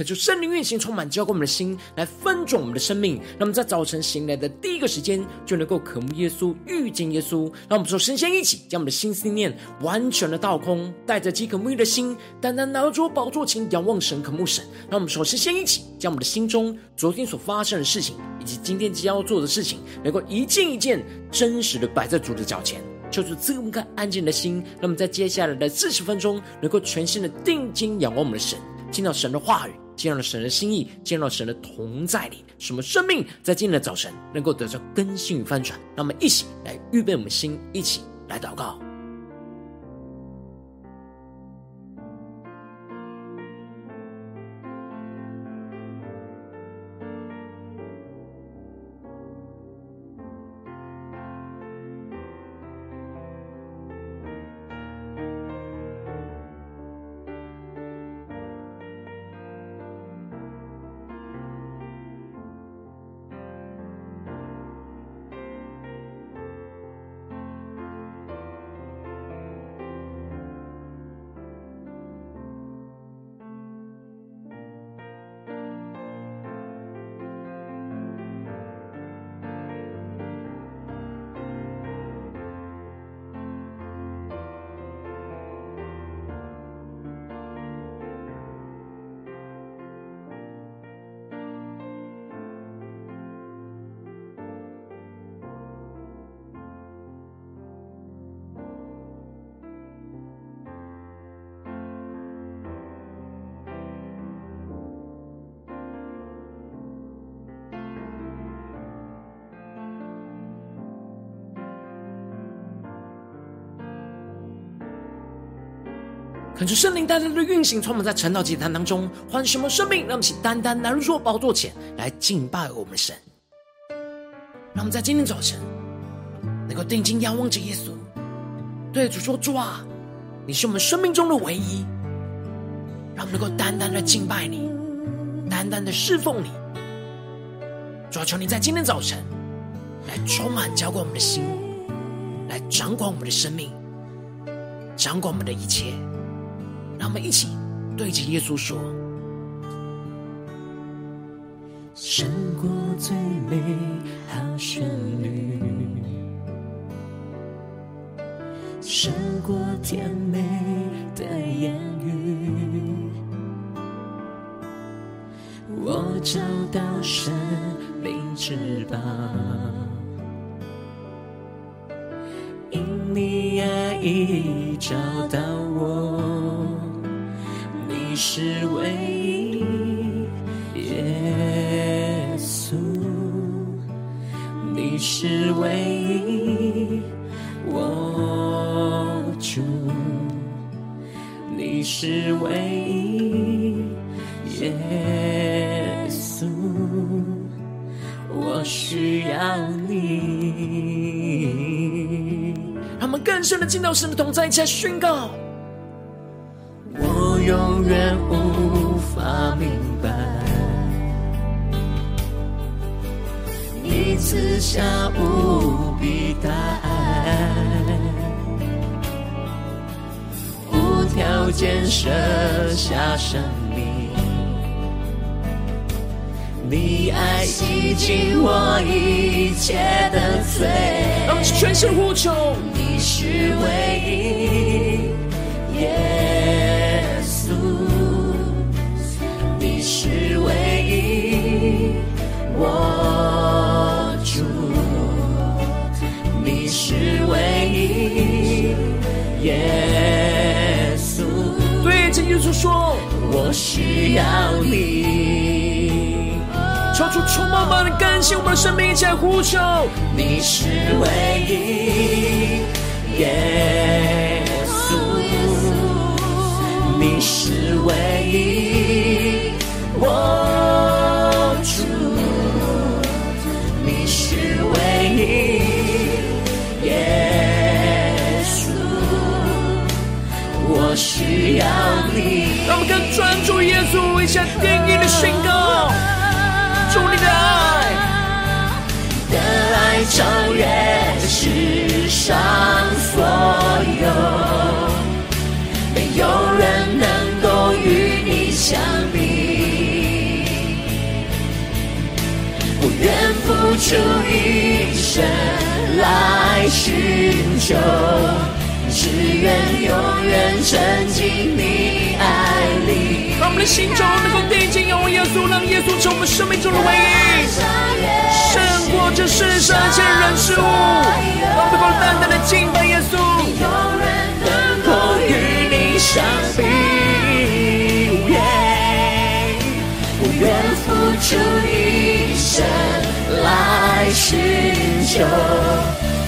渴求圣灵运行，充满浇灌我们的心，来分盛我们的生命。那么在早晨醒来的第一个时间，就能够渴慕耶稣，遇见耶稣。让我们说，神仙一起将我们的心思念完全的倒空，带着饥渴沐浴的心，单单拿着宝座前仰望神，渴慕神。让我们说，神仙一起将我们的心中昨天所发生的事情，以及今天即将要做的事情，能够一件一件真实的摆在主的脚前。求主赐我们个安静的心，让我们在接下来的四十分钟，能够全心的定睛仰望我们的神，听到神的话语，进入了神的心意，进入了神的同在里，什么生命在今天的早晨能够得到更新与翻转。那么一起来预备我们心，一起来祷告。恳求圣灵单单的运行，充满在晨祷祭坛当中，唤什么生命，让我们起单单来入宝座前来敬拜我们的神。让我们在今天早晨能够定睛仰望着耶稣，对主说：“主啊，你是我们生命中的唯一。”让我们能够单单的敬拜你，单单的侍奉你。主啊，求你在今天早晨来充满浇灌我们的心，来掌管我们的生命，掌管我们的一切。让我们一起对着耶稣说：“胜过最美好旋律，胜过甜美的言语，我找到生命之宝，因你爱已找到我。”是唯一，耶稣，你是唯一，我主，你是唯一，耶稣，我需要你。让我们更深的进到神的同在，一起来宣告。我永远赐下无比大爱，无条件舍下生命，你爱洗净我一切的罪，让我们全身呼求，你是唯一。说，我需要你。超出充满满的感谢我们的生命，一起来呼求。你是唯一，耶稣。你是唯一，我。专注耶稣，一下定义的宣告，主你的爱，的爱超越世上所有，没有人能够与你相比。我愿付出一生来寻求，只愿永远沉浸你。让我们的心中能够定睛仰望耶稣，让耶稣成我们生命中的唯一，胜过这世上一切人事物。让我们能够单单的敬拜耶稣，永远能够与你相比。我愿付出一生来寻求，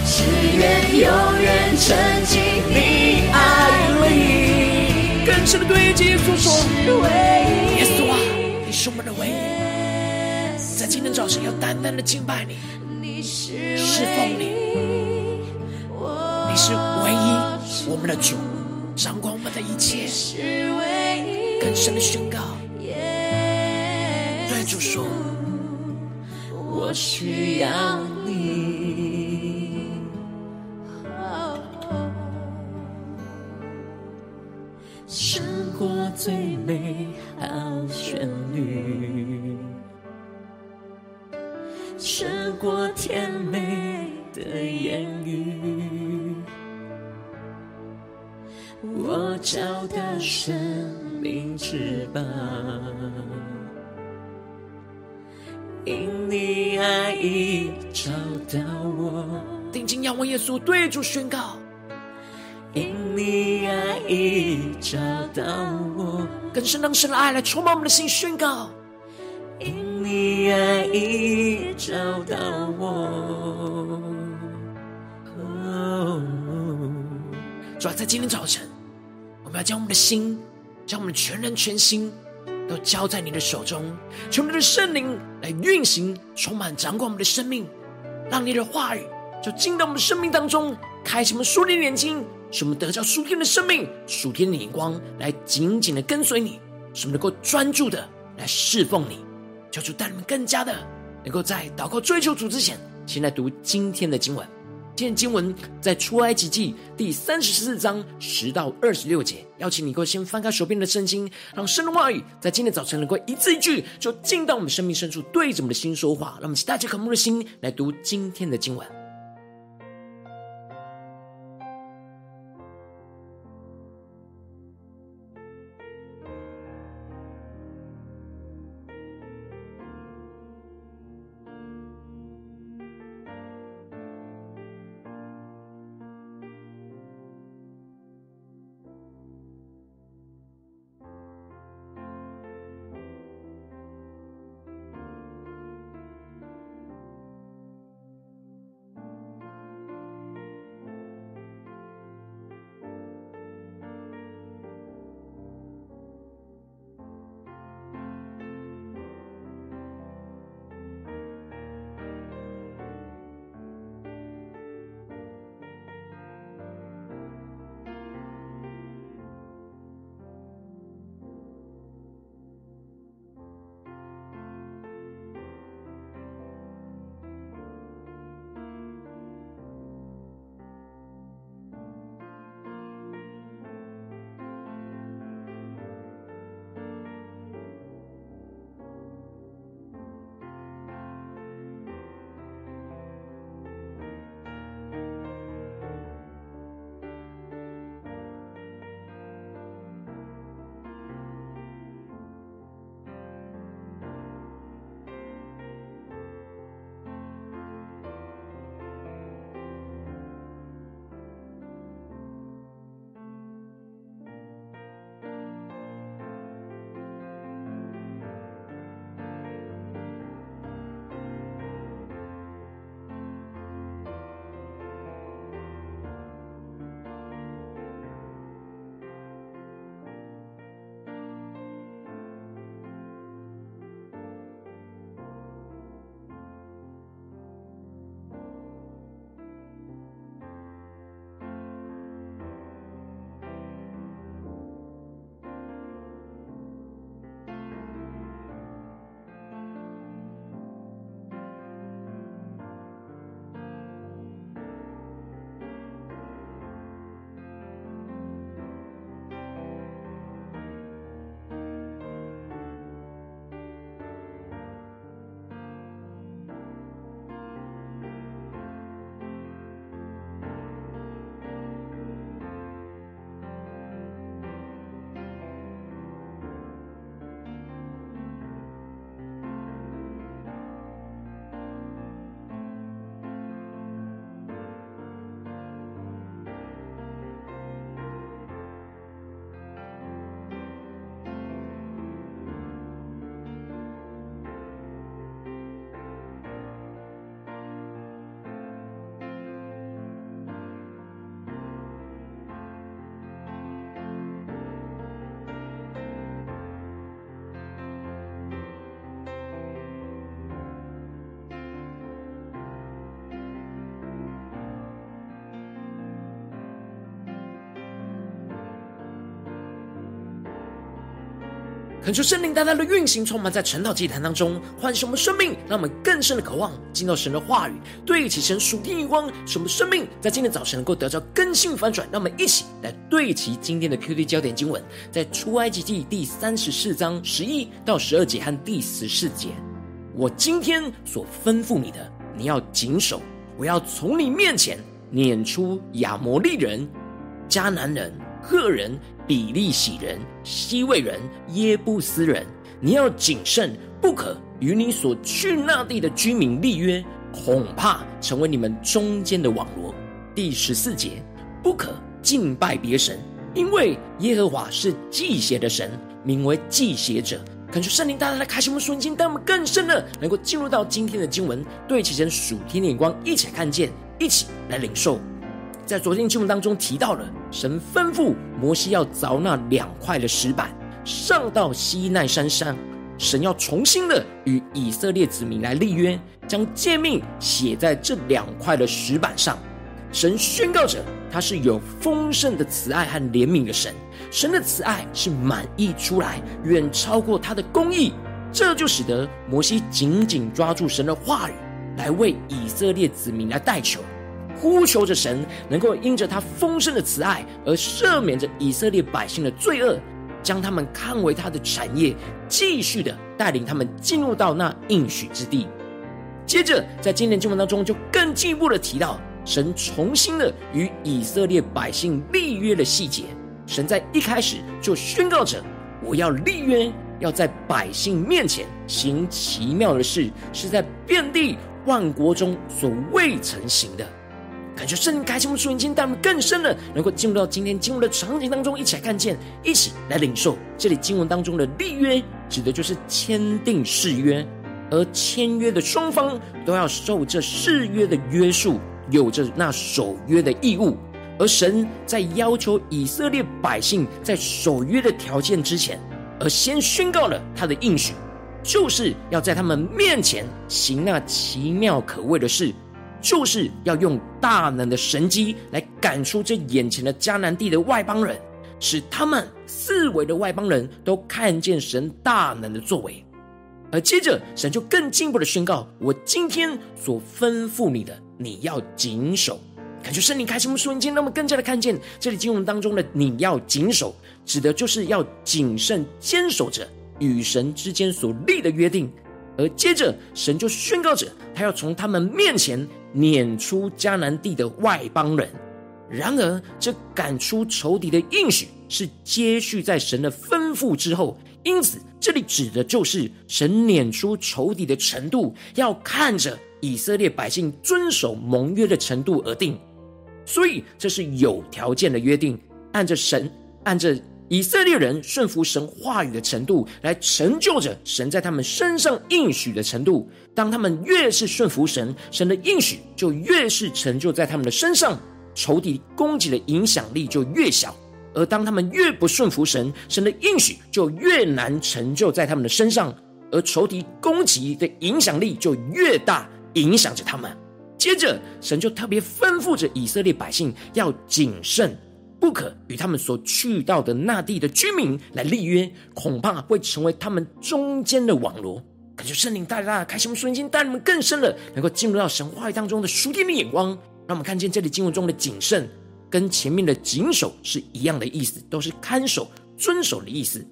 只愿永远沉浸你。深的对耶稣说：耶稣啊，你是我们的唯一。在今天早晨要单单的敬拜你，侍奉你，你是唯一，我们的主，掌管我们的一切。更深的宣告。对主说，我需要你，过甜美的言语，我找到生命之宝。因你爱已找到我，定睛仰望耶稣，对主宣告。因你爱已找到我，更深让神的爱来充满我们的心，宣告。因你爱已找到我，主要在今天早晨，我们要将我们的心，将我们全人全心。都交在你的手中，求你的圣灵来运行，充满掌管我们的生命，让你的话语就进到我们的生命当中，开启我们属灵的眼睛，使我们得到属天的生命、属天的眼光，来紧紧的跟随你，使我们能够专注的来侍奉你。求主带你们更加的能够在祷告追求主之前，先来读今天的经文。今天经文在出埃及记第三十四章十到二十六节，邀请你能够先翻开手边的圣经，让圣的话语在今天早晨能够一字一句就进到我们生命深处，对着我们的心说话。让我们带着渴慕的心来读今天的经文。恳求圣灵大大的运行，充满在晨祷祭坛当中，唤醒我们生命，让我们更深的渴望进到神的话语，对齐神属天眼光，使我们生命在今天早晨能够得到更新翻转。让我们一起来对齐今天的 QD 焦点经文，在出埃及记第三十四章十一到十二节和第十四节。我今天所吩咐你的，你要谨守。我要从你面前撵出亚摩利人、迦南人、赫人。比利洗人、希未人、耶布斯人，你要谨慎，不可与你所去那地的居民立约，恐怕成为你们中间的网罗。第十四节，不可敬拜别神，因为耶和华是忌邪的神，名为忌邪者。恳求圣灵大大来开启我们属灵经，带我们更深的能够进入到今天的经文，对齐神属天的眼光，一起看见，一起来领受。在昨天经文当中提到了，神吩咐摩西要凿那两块的石板，上到西奈山上，神要重新的与以色列子民来立约，将诫命写在这两块的石板上。神宣告着，他是有丰盛的慈爱和怜悯的神，神的慈爱是满溢出来，远超过他的公义，这就使得摩西紧紧抓住神的话语，来为以色列子民来代求。呼求着神，能够因着他丰盛的慈爱而赦免着以色列百姓的罪恶，将他们看为他的产业，继续的带领他们进入到那应许之地。接着，在今天经文当中，就更进一步的提到神重新的与以色列百姓立约的细节。神在一开始就宣告着：“我要立约，要在百姓面前行奇妙的事，是在遍地万国中所未曾行的。”感觉圣灵开启我们属灵经，带我们更深的能够进入到今天经文的场景当中，一起来看见，一起来领受。这里经文当中的立约，指的就是签订誓约，而签约的双方都要受这誓约的约束，有着那守约的义务。而神在要求以色列百姓在守约的条件之前，而先宣告了他的应许，就是要在他们面前行那奇妙可畏的事。就是要用大能的神迹来赶出这眼前的迦南地的外邦人，使他们四围的外邦人都看见神大能的作为。而接着，神就更进一步的宣告：我今天所吩咐你的，你要谨守。感觉圣灵开启我们属灵经，让我们更加的看见这里经文当中的“你要谨守”，指的就是要谨慎坚守着与神之间所立的约定。而接着，神就宣告着，他要从他们面前。撵出迦南地的外邦人，然而这赶出仇敌的应许是接续在神的吩咐之后，因此这里指的就是神撵出仇敌的程度，要看着以色列百姓遵守盟约的程度而定。所以这是有条件的约定，按着神，按着。以色列人顺服神话语的程度，来成就着神在他们身上应许的程度。当他们越是顺服神，神的应许就越是成就在他们的身上，仇敌攻击的影响力就越小；而当他们越不顺服神，神的应许就越难成就在他们的身上，而仇敌攻击的影响力就越大，影响着他们。接着，神就特别吩咐着以色列百姓要谨慎。不可与他们所去到的那地的居民来立约，恐怕会成为他们中间的网罗。感谢圣灵大大开启我们属灵，带你们更深的能够进入到神话语当中的属天的眼光，让我们看见这里经文中的谨慎，跟前面的谨守是一样的意思，都是看守、遵守的意思，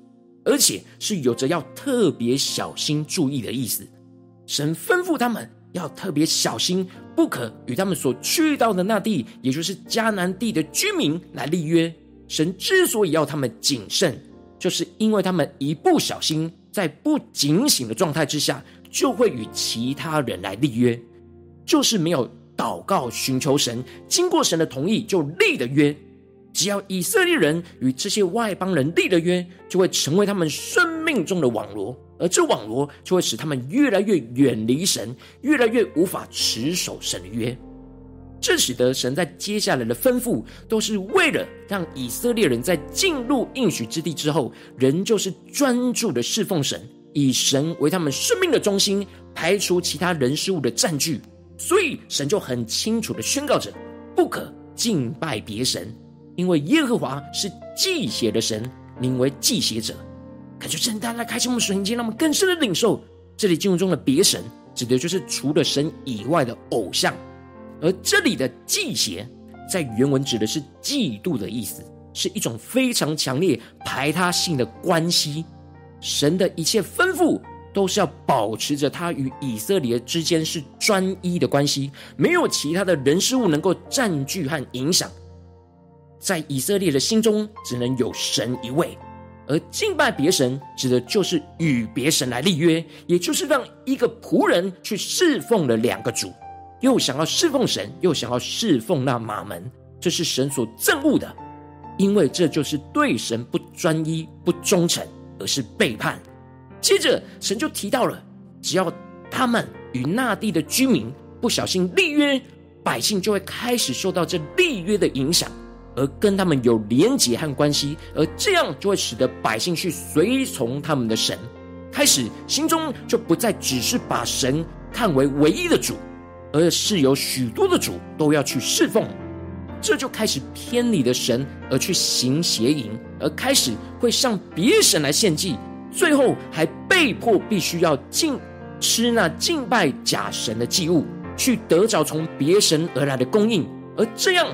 而且是有着要特别小心注意的意思。神吩咐他们。要特别小心，不可与他们所去到的那地，也就是迦南地的居民来立约。神之所以要他们谨慎，就是因为他们一不小心，在不警醒的状态之下，就会与其他人来立约，就是没有祷告寻求神，经过神的同意就立的约。只要以色列人与这些外邦人立的约，就会成为他们生命中的网罗。而这网罗就会使他们越来越远离神，越来越无法持守神约。这使得神在接下来的吩咐，都是为了让以色列人在进入应许之地之后，仍旧是专注的侍奉神，以神为他们生命的中心，排除其他人事物的占据。所以神就很清楚的宣告着：不可敬拜别神，因为耶和华是忌血的神，名为忌血者。感觉圣灵大大开启我们属灵经，让我们更深的领受这里经文中的别神，指的就是除了神以外的偶像。而这里的忌邪，在原文指的是嫉妒的意思，是一种非常强烈排他性的关系。神的一切吩咐，都是要保持着他与以色列之间是专一的关系，没有其他的人事物能够占据和影响。在以色列的心中，只能有神一位。而敬拜别神，指的就是与别神来立约，也就是让一个仆人去侍奉了两个主。又想要侍奉神，又想要侍奉那马门，这是神所憎恶的，因为这就是对神不专一、不忠诚，而是背叛。接着，神就提到了，只要他们与那地的居民不小心立约，百姓就会开始受到这立约的影响，而跟他们有连结和关系，而这样就会使得百姓去随从他们的神，开始心中就不再只是把神看为唯一的主。而是有许多的主都要去侍奉，这就开始偏离的神，而去行邪淫，而开始会向别神来献祭，最后还被迫必须要敬吃那敬拜假神的祭物，去得着从别神而来的供应。而这样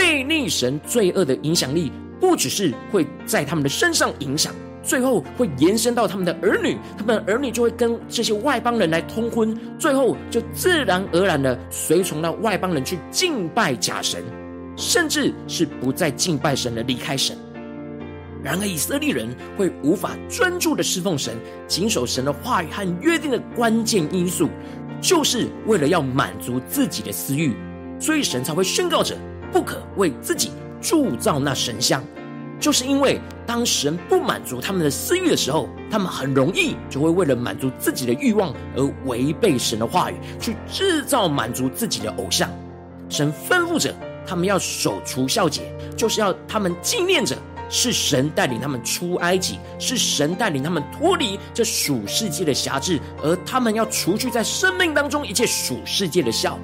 悖逆神罪恶的影响力，不只是会在他们的身上影响。最后会延伸到他们的儿女，他们的儿女就会跟这些外邦人来通婚，最后就自然而然的随从那外邦人去敬拜假神，甚至是不再敬拜神的离开神。然而以色列人会无法专注的侍奉神，谨守神的话语和约定的关键因素，就是为了要满足自己的私欲，所以神才会宣告着不可为自己铸造那神像。就是因为当神不满足他们的私欲的时候，他们很容易就会为了满足自己的欲望而违背神的话语，去制造满足自己的偶像。神吩咐着他们要守除孝节，就是要他们纪念着是神带领他们出埃及，是神带领他们脱离这属世界的辖制，而他们要除去在生命当中一切属世界的酵。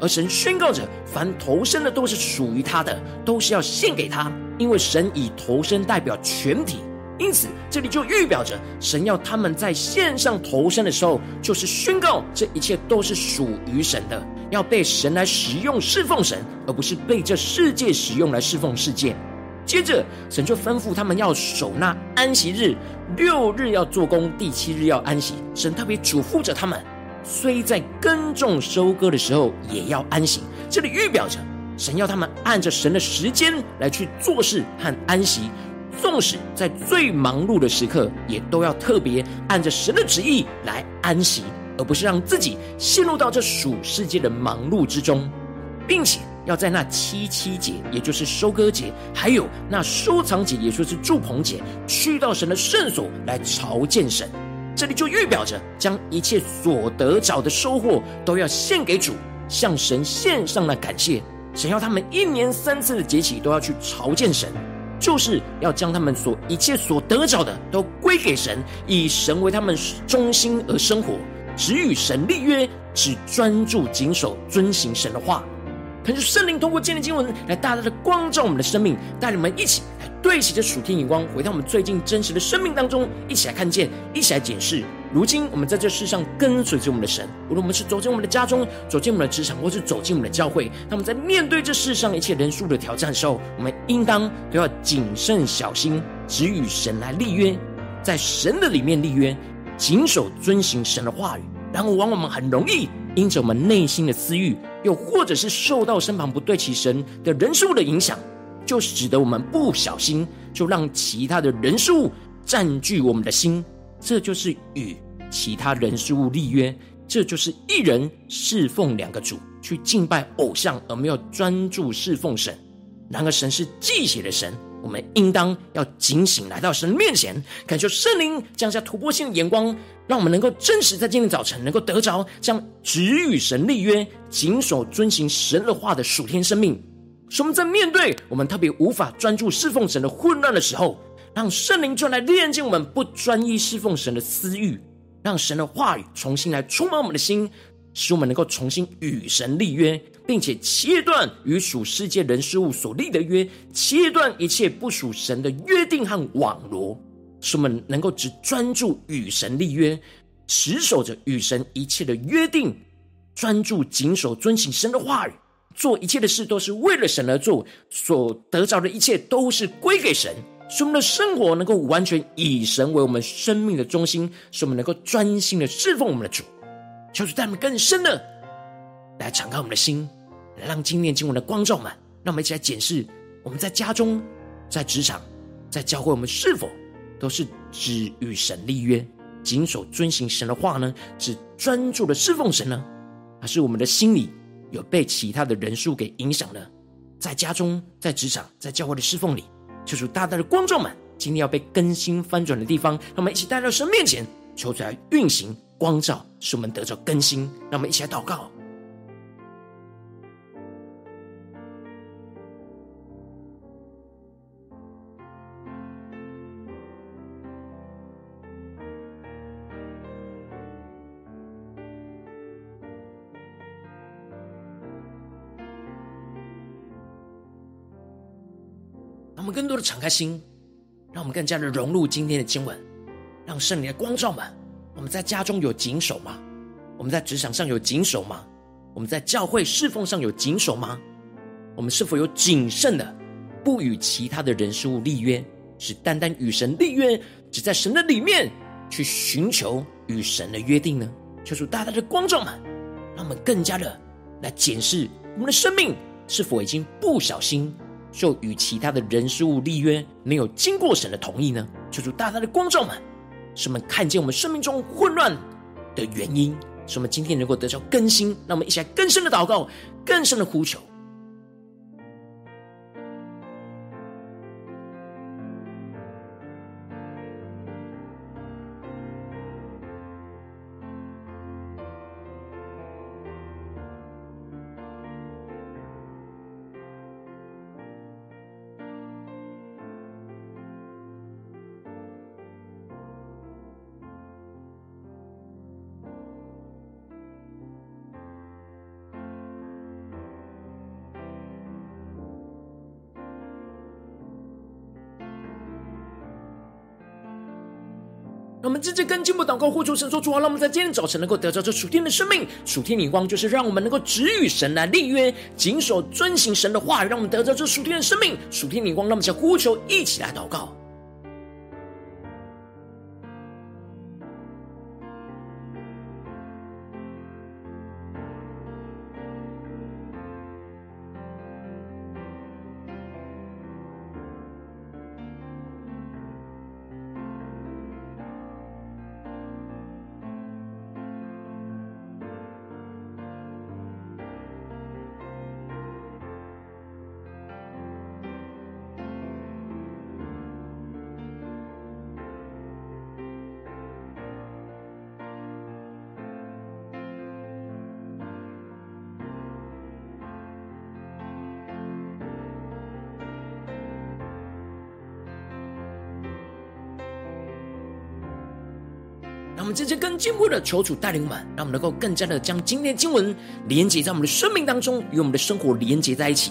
而神宣告着，凡投生的都是属于他的，都是要献给他。因为神以投生代表全体，因此这里就预表着神要他们在献上投生的时候，就是宣告这一切都是属于神的，要被神来使用侍奉神，而不是被这世界使用来侍奉世界。接着，神就吩咐他们要守那安息日，六日要做工，第七日要安息。神特别嘱咐着他们，虽在耕种收割的时候也要安息。这里预表着。神要他们按着神的时间来去做事和安息，纵使在最忙碌的时刻，也都要特别按着神的旨意来安息，而不是让自己陷入到这属世界的忙碌之中，并且要在那七七节，也就是收割节，还有那收藏节，也就是祝棚节，去到神的圣所来朝见神。这里就预表着将一切所得着的收获都要献给主，向神献上了感谢。神要他们一年三次的节期都要去朝见神，就是要将他们所一切所得着的都归给神，以神为他们中心而生活，只与神立约，只专注谨守遵行神的话。恳求圣灵通过今天经文来大大的光照我们的生命，带领我们一起来对齐这属天眼光，回到我们最近真实的生命当中，一起来看见，一起来检视。如今我们在这世上跟随着我们的神，无论我们是走进我们的家中，走进我们的职场，或是走进我们的教会，那么在面对这世上一切人数的挑战的时候，我们应当都要谨慎小心，只与神来立约，在神的里面立约，谨守遵行神的话语。然后，往往我们很容易因着我们内心的私欲，又或者是受到身旁不对齐神的人数的影响，就使得我们不小心就让其他的人数占据我们的心。这就是与其他人事物立约，这就是一人侍奉两个主，去敬拜偶像，而没有专注侍奉神。然而，神是忌血的神，我们应当要警醒来到神面前，感受圣灵降下突破性的眼光，让我们能够真实在今天早晨能够得着这样只与神立约、谨守遵行神的话的属天生命。使我们在面对我们特别无法专注侍奉神的混乱的时候，让圣灵就来炼净我们不专一侍奉神的私欲，让神的话语重新来充满我们的心，使我们能够重新与神立约，并且切断与属世界人事物所立的约，切断一切不属神的约定和网罗，使我们能够只专注与神立约，持守着与神一切的约定，专注谨守遵行神的话语，做一切的事都是为了神而做，所得着的一切都是归给神，使我们的生活能够完全以神为我们生命的中心，使我们能够专心的侍奉我们的主。求主带我们更深的来敞开我们的心，来让今天经文的光照们，让我们一起来检视我们在家中、在职场、在教会，我们是否都是只与神立约，谨守遵行神的话呢？只专注的侍奉神呢？还是我们的心里有被其他的人数给影响了？在家中、在职场、在教会的侍奉里，求主大大的光照们，今天要被更新翻转的地方，让我们一起带到神面前，求主来运行光照，使我们得着更新。让我们一起来祷告。让我们更多的敞开心，让我们更加的融入今天的经文，让圣灵的光照们。我们在家中有谨守吗？我们在职场上有谨守吗？我们在教会侍奉上有谨守吗？我们是否有谨慎的，不与其他的人事物立约，只单单与神立约，只在神的里面去寻求与神的约定呢？求主大大的光照们，让我们更加的来检视我们的生命是否已经不小心。就与其他的人事物立约，没有经过神的同意呢？求主大大的光照们，使我们看见我们生命中混乱的原因，使我们今天能够得到更新。让我们一起来更深的祷告，更深的呼求。我们直接跟进步祷告，呼求神说主啊，让我们在今天早晨能够得到这属天的生命、属天眼光，就是让我们能够只与神来立约，谨守遵行神的话语，让我们得到这属天的生命、属天眼光。让我们向呼求一起来祷告。直接更进一步的求主带领我们，让我们能够更加的将今天的经文连接在我们的生命当中，与我们的生活连接在一起，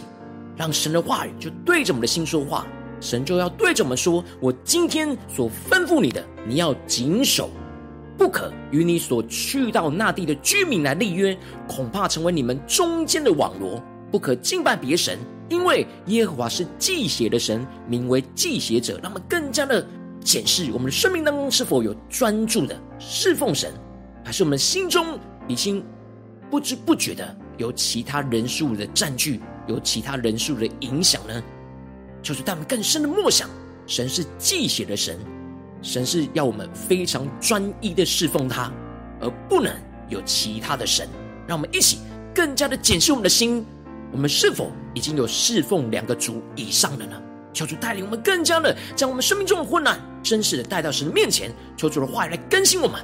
让神的话语就对着我们的心说话，神就要对着我们说：“我今天所吩咐你的，你要谨守，不可与你所去到那地的居民来立约，恐怕成为你们中间的网罗，不可敬拜别神，因为耶和华是忌邪的神，名为忌邪者。”让我们更加的。检视我们的生命当中是否有专注的侍奉神，还是我们心中已经不知不觉的有其他人数的占据，有其他人数的影响呢？就是带我们更深的默想，神是忌邪的神，神是要我们非常专一的侍奉他，而不能有其他的神。让我们一起更加的检视我们的心，我们是否已经有侍奉两个主以上的呢？求主带领我们，更加的将我们生命中的困难，真实的带到神的面前。求主的话语来更新我们。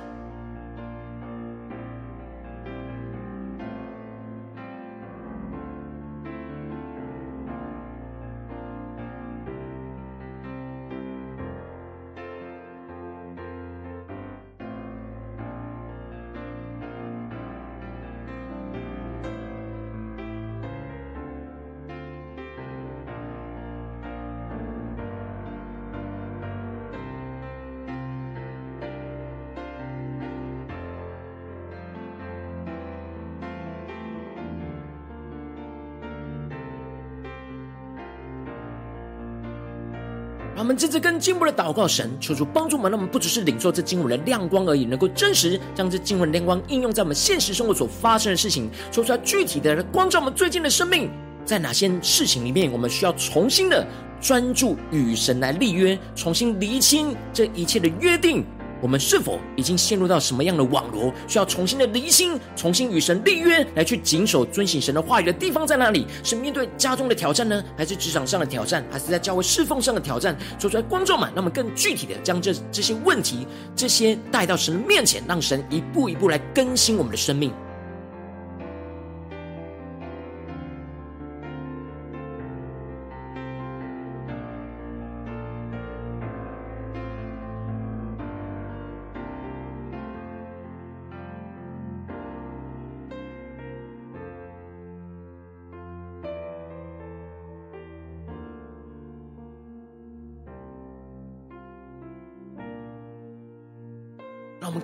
让我们这次更进一步的祷告神，求主帮助我们，让我们不只是领受这经文的亮光而已，能够真实将这经文的亮光应用在我们现实生活所发生的事情，说出来具体的来光照我们最近的生命，在哪些事情里面，我们需要重新的专注与神来立约，重新厘清这一切的约定。我们是否已经陷入到什么样的网络？需要重新的离心，重新与神立约，来去谨守遵行神的话语的地方在哪里？是面对家中的挑战呢，还是职场上的挑战，还是在教会侍奉上的挑战？说出来，观众们，那么更具体的将这这些问题，这些带到神的面前，让神一步一步来更新我们的生命。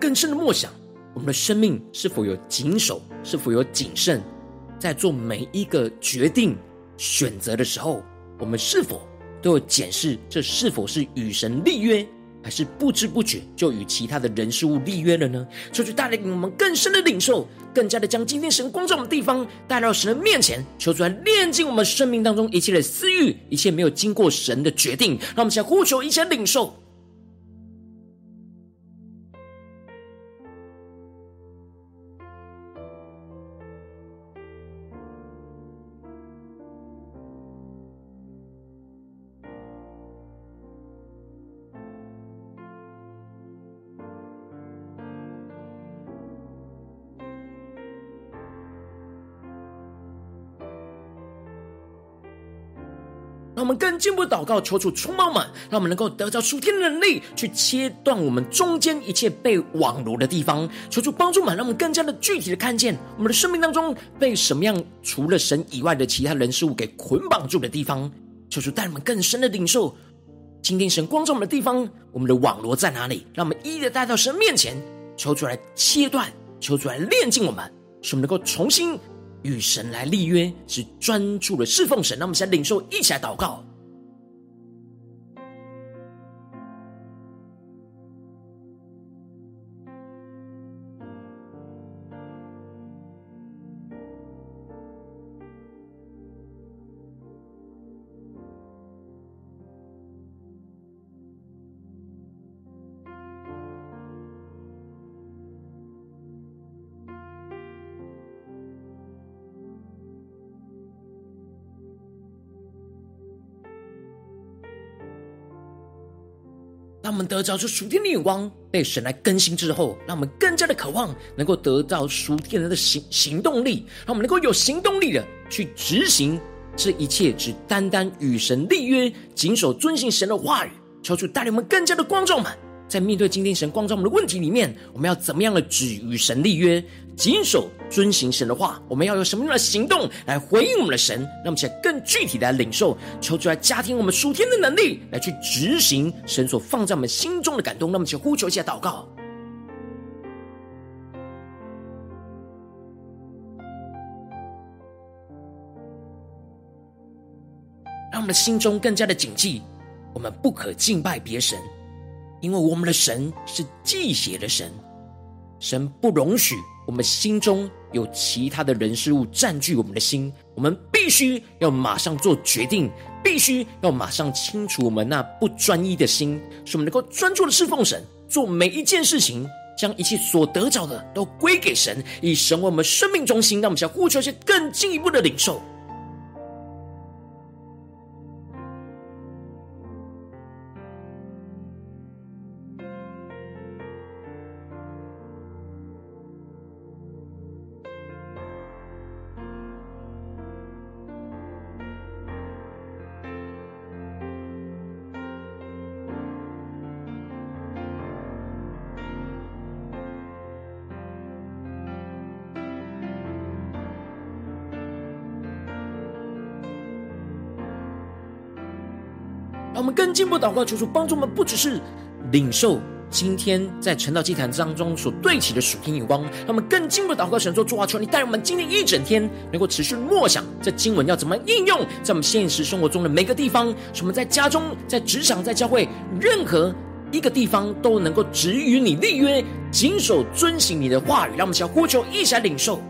更深的默想，我们的生命是否有谨守，是否有谨慎，在做每一个决定、选择的时候，我们是否都有检视这是否是与神立约，还是不知不觉就与其他的人事物立约了呢？求主带领我们更深的领受，更加的将今天神光照的地方带到神的面前，求主来炼净我们生命当中一切的私欲，一切没有经过神的决定，让我们先呼求一切领受。我们更进一步祷告，求主充满我们，让我们能够得到属天的能力，去切断我们中间一切被网罗的地方。求主帮助我们，让我们更加的具体的看见我们的生命当中被什么样除了神以外的其他人事物给捆绑住的地方。求主带我们更深的领受今天神光照我们的地方，我们的网罗在哪里？让我们一一的带到神面前，求主来切断，求主来炼净我们，使我们能够重新。与神来立约，是专注的侍奉神。那我们先领受，一起来祷告。当我们得着这属天的眼光，被神来更新之后，让我们更加的渴望能够得到属天人的行行动力，让我们能够有行动力的去执行这一切，只单单与神立约，谨守遵行神的话语，求主带领我们更加的光众们。在面对今天神光照我们的问题里面，我们要怎么样的只与神立约，谨守遵行神的话？我们要有什么样的行动来回应我们的神？让我们且更具体的来领受，求主来加添我们属天的能力，来去执行神所放在我们心中的感动。那么，请呼求一下祷告，让我们的心中更加的谨记，我们不可敬拜别神。因为我们的神是忌血的神，神不容许我们心中有其他的人事物占据我们的心，我们必须要马上做决定，必须要马上清除我们那不专一的心，使我们能够专注的侍奉神，做每一件事情，将一切所得着的都归给神，以神为我们生命中心。让我们想呼求一些更进一步的领受。进一步祷告，求主帮助我们，不只是领受今天在晨祷祭坛当中所对齐的属天眼光，让我们更进一步祷告神说：主啊，求你带我们今天一整天能够持续默想这经文要怎么应用在我们现实生活中的每个地方，什么在家中、在职场、在教会，任何一个地方都能够只与你立约，谨守遵行你的话语。让我们想呼求，一起来领受。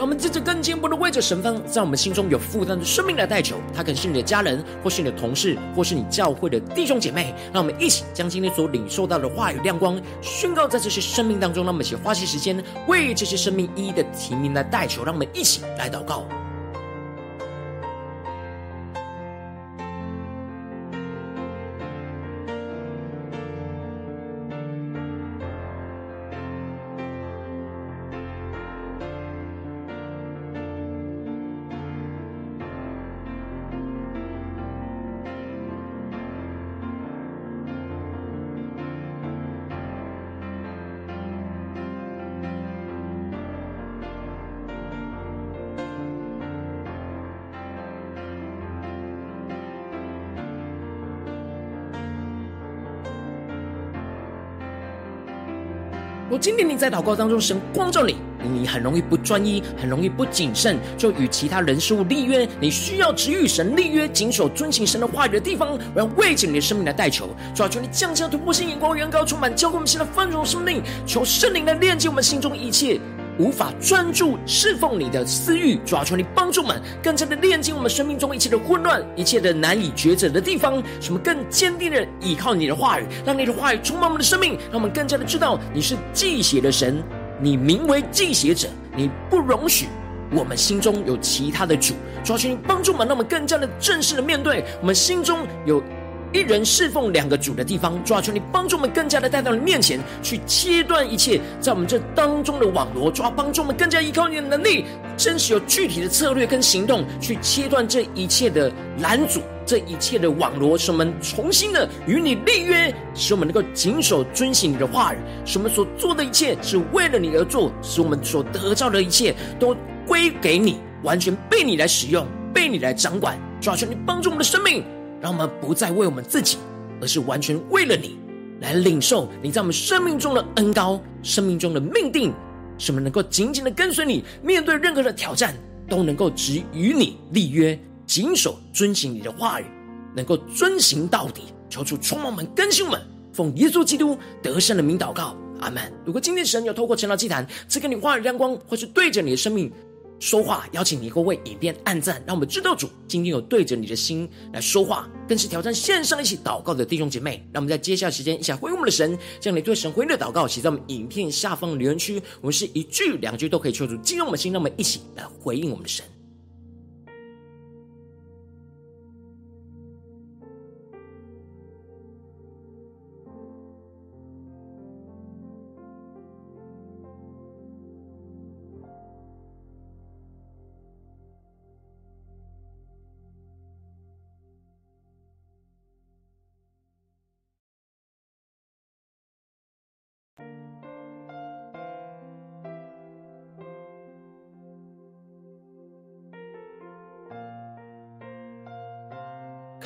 让我们接着更进一步的为着神方在我们心中有负担的生命来代求，他可能是你的家人，或是你的同事，或是你教会的弟兄姐妹。让我们一起将今天所领受到的话语亮光宣告在这些生命当中。让我们一起花些时间为这些生命一一的提名来代求。让我们一起来祷告。今天你在祷告当中，神光照你，你很容易不专一，很容易不谨慎，就与其他人事物立约。你需要只与神立约，谨守遵行神的话语的地方，我要为着你的生命来代求。抓住，你降下突破性眼光，远高充满，浇灌我们现在丰盛生命，求圣灵来链接我们心中一切。无法专注侍奉你的私欲，主要，求你帮助们，更加的炼净我们生命中一切的混乱，一切的难以抉择的地方，使我们更坚定的依靠你的话语，让你的话语充满我们的生命，让我们更加的知道你是忌邪的神，你名为忌邪者，你不容许我们心中有其他的主。主啊，求你帮助们，让我们更加的正式的面对我们心中有。一人侍奉两个主的地方，主啊，求你帮助我们更加的带到你面前，去切断一切在我们这当中的网罗。主啊，帮助我们更加依靠你的能力，真实有具体的策略跟行动，去切断这一切的拦阻，这一切的网罗，使我们重新的与你立约，使我们能够谨守遵行你的话语，使我们所做的一切是为了你而做，使我们所得到的一切都归给你，完全被你来使用，被你来掌管。主啊，求你帮助我们的生命。让我们不再为我们自己，而是完全为了你来领受你在我们生命中的恩膏、生命中的命定，使我们能够紧紧的跟随你，面对任何的挑战，都能够只与你立约，谨守遵行你的话语，能够遵行到底。求主充满我们，更新我们，奉耶稣基督得胜的名祷告，阿门。如果今天神有透过晨祷祭坛赐给你话语亮光，或是对着你的生命。说话，邀请你各位影片按赞，让我们知道主今天有对着你的心来说话，更是挑战线上一起祷告的弟兄姐妹。让我们在接下来时间一起来回应我们的神，将你对神回应的祷告写在我们影片下方留言区。我们是一句两句都可以求助进入我们的心，让我们一起来回应我们的神。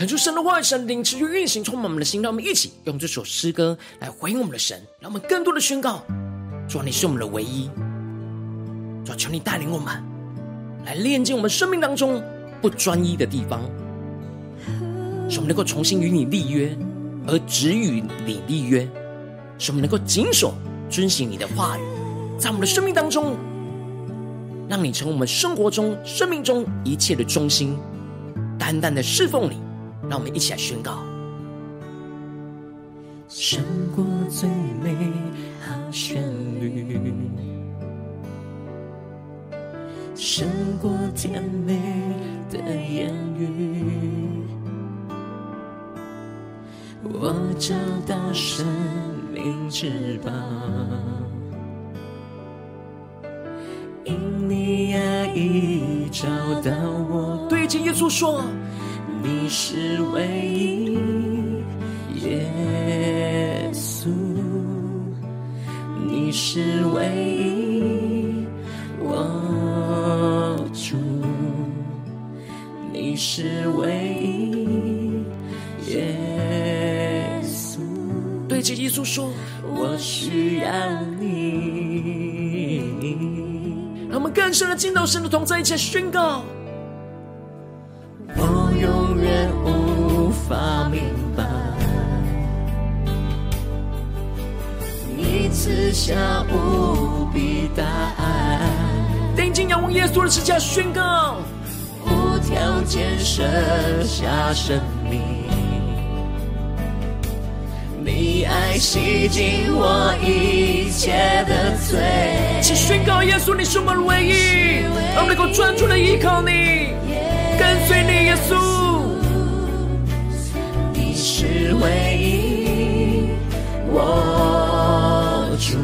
恳求神的话语、神灵持续运行，充满我们的心。让我们一起用这首诗歌来回应我们的神，让我们更多的宣告：主，你是我们的唯一。主，求你带领我们来炼净我们生命当中不专一的地方，使我们能够重新与你立约，而只与你立约；使我们能够谨守遵行你的话语，在我们的生命当中，让你成为我们生活中、生命中一切的中心，单单的侍奉你。让我们一起来宣告：胜过最美好旋律，胜过甜美的言语。我找到生命之宝，因你爱已找到我。对着耶稣说：“你是唯一，耶稣，你是唯一，我主，你是唯一，耶稣。”对着耶稣说：“我需要你。”让我们更深的进到神的同在，一起宣告。法明白，你赐下无比大爱，定睛仰望耶稣的十架，宣告无条件舍下生命。你爱洗净我一切的罪，请宣告耶稣，你是我们唯一，让我们能够专注的依靠你，跟随你，耶稣。你是唯一，我主，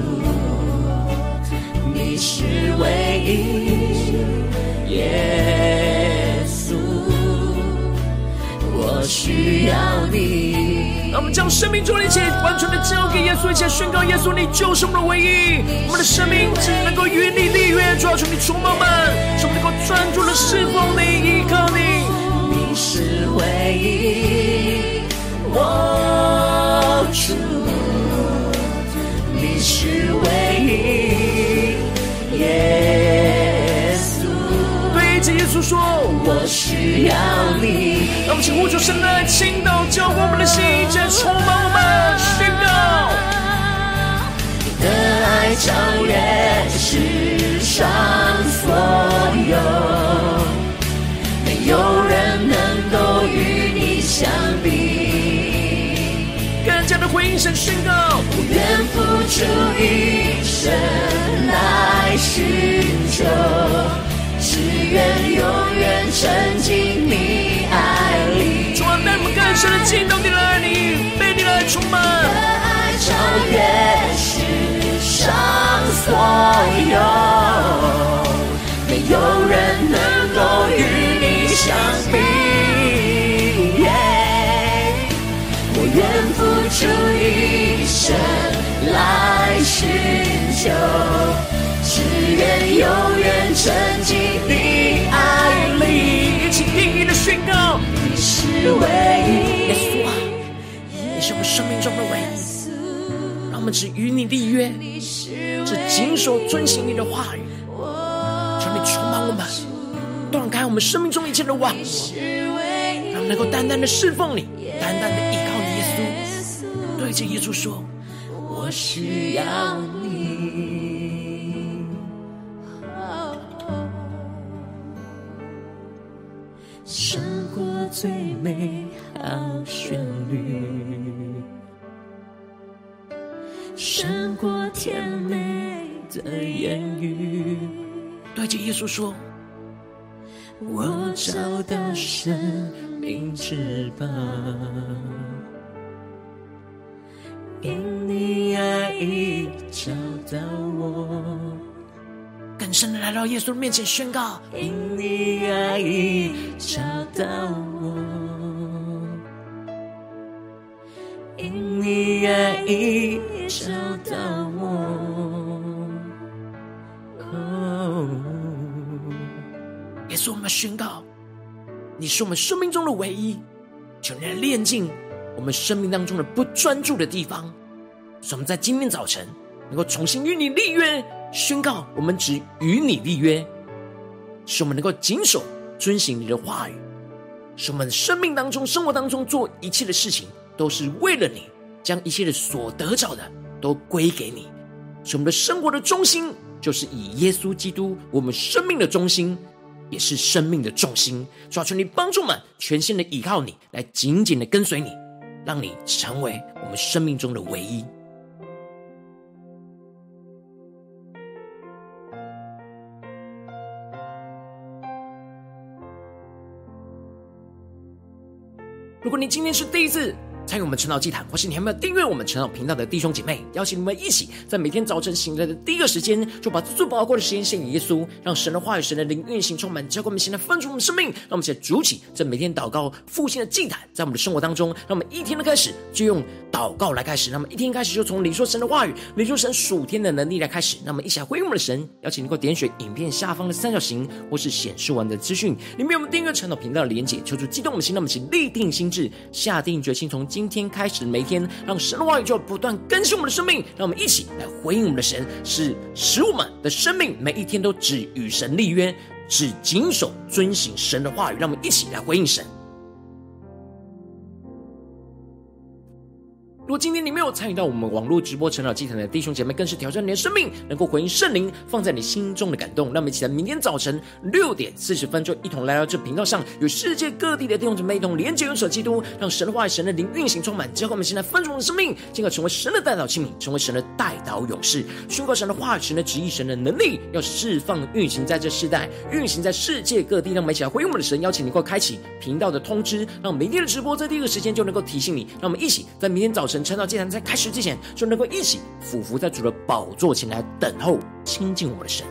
你是唯一，耶稣，我需要你。让我们将生命中的一切完全的交给耶稣，一切宣告耶稣，你就是我们的唯一。我们的生命只能够与你立约，主要求你充满我们，使我们能够专注的侍奉你，依靠你。你是唯一，我主，你是唯一，耶稣。对着耶稣说，我需要你。让我们请呼求神的爱倾倒浇灌我们的心，这充满我们，宣告。你的爱超越世上所有，没有回应神宣告，我愿付出一生来寻求。只愿永远沉浸你爱里。主啊，带我们更深的进到你的爱里，被你的爱充满。你的爱超越世上所有，没有人能够与你相比。生来寻求。只愿永远沉浸你爱里，一起定义的宣告：你是唯一，耶稣啊，你是我们生命中的唯一。让我们只与你立约，只谨守遵行你的话语，求你充满我们，断开我们生命中一切的网罗，让我们能够单单的侍奉你，单单的依靠你，耶稣。对着耶稣说：我需要你。胜过最美好旋律，胜过甜美的言语。对着耶稣说：“我找到生命之宝，因你爱已找到我。”更深的来到耶稣面前宣告：因你爱已找到我，因你爱已找到我。耶稣，我们宣告，你是我们生命中的唯一，求你来炼净我们生命当中的不专注的地方，使我们在今天早晨能够重新与你立约。宣告，我们只与你立约，使我们能够谨守遵行你的话语，使我们生命当中、生活当中做一切的事情，都是为了你，将一切的所得着的都归给你。使我们的生活的中心就是以耶稣基督，我们生命的中心，也是生命的重心。主啊，求你帮助我们全心的依靠你，来紧紧的跟随你，让你成为我们生命中的唯一。如果你今天是第一次参与我们晨祷祭坛，或是你还没有订阅我们晨祷频道的弟兄姐妹，邀请你们一起在每天早晨醒来的第一个时间，就把最宝贵的时间献给耶稣，让神的话语、神的灵运行充满，教灌我们现在丰出我们生命。让我们一起筑起这每天祷告复兴的祭坛，在我们的生活当中，让我们一天的开始就用祷告来开始，那么一天开始就从领受神的话语、领受神属天的能力来开始。那么一起来回应我们的神，邀请你能够点选影片下方的三角形，或是显示完的资讯，里面有我们订阅晨祷频道的连结，求主激动我们心，那我们一起立定心智，下定决心，从今今天开始每天，让神的话语就不断更新我们的生命。让我们一起来回应我们的神，使使我们的生命每一天都只与神立约，只谨守遵行神的话语。让我们一起来回应神。如果今天你没有参与到我们网络直播晨祷祭坛的弟兄姐妹，更是挑战你的生命，能够回应圣灵放在你心。中的感动。让我们一起在明天早晨六点四十分，就一同来到这频道上，与世界各地的弟兄姐妹一同连接、拥守基督，让神的话语、神的灵运行充满。之后，我们现在分盛的生命，进而成为神的代祷器皿，成为神的代祷勇士，宣告神的话语、神的旨意、神的能力，要释放运行在这世代，运行在世界各地。让我们一起来回应我们的神，邀请你能够开启频道的通知，让明天的直播在第一个时间就能够提醒你。让我们一起在明天早晨。晨祷祭坛在开始之前，就能够一起俯伏在主的宝座前来等候亲近我们的神。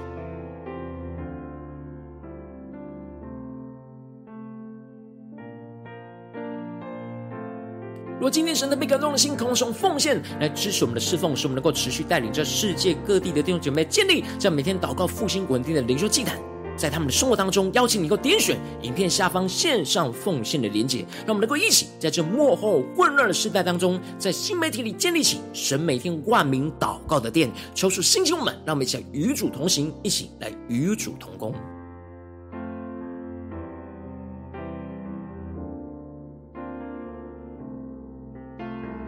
如果今天神的被感动的心，渴望用奉献来支持我们的侍奉，使我们能够持续带领着世界各地的弟兄姐妹建立这样每天祷告复兴稳定的灵修祭坛。在他们的生活当中，邀请你能够点选影片下方线上奉献的连结，让我们能够一起在这幕后混乱的时代当中，在新媒体里建立起神每天万名祷告的殿。求主兴起我们，让我们一起来与主同行，一起来与主同工。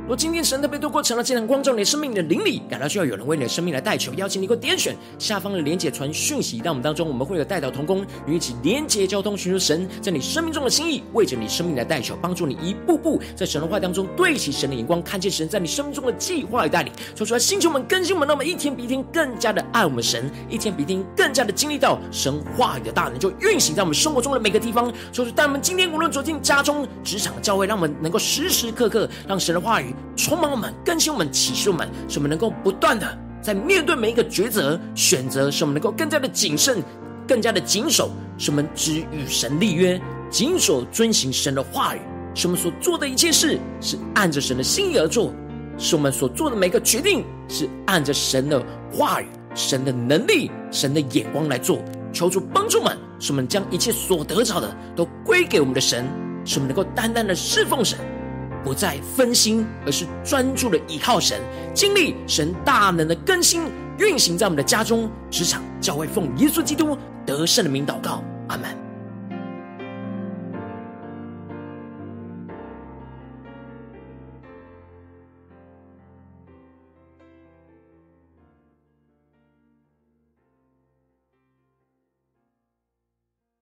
若今天神特别多过晨祷祭坛光照你的生命的灵里，感到需要有人为你的生命来代求，邀请你给我点选下方的连结传讯息到我们当中，我们会有代祷同工与一起连结交通，寻求神在你生命中的心意，为着你生命来代求，帮助你一步步在神的话当中对齐神的眼光，看见神在你生命中的计划与带领。说出来，星球们更新们，让我们一天比一天更加的爱我们神，一天比一天更加的经历到神话语的大能，就运行在我们生活中的每个地方。说出，但我们今天无论走进家中、职场、教会，让我们能够时时刻刻让神的话语。充满我们，更新我们，启示我们，使我们能够不断的在面对每一个抉择、选择，使我们能够更加的谨慎，更加的谨守，使我们只与神立约，谨守遵行神的话语，使我们所做的一切事是按着神的心意而做，使我们所做的每个决定是按着神的话语、神的能力、神的眼光来做。求主帮助们，使我们将一切所得着的都归给我们的神，使我们能够单单的侍奉神。不再分心，而是专注的倚靠神，经历神大能的更新运行在我们的家中、职场、教会，奉耶稣基督得胜的名祷告，阿门。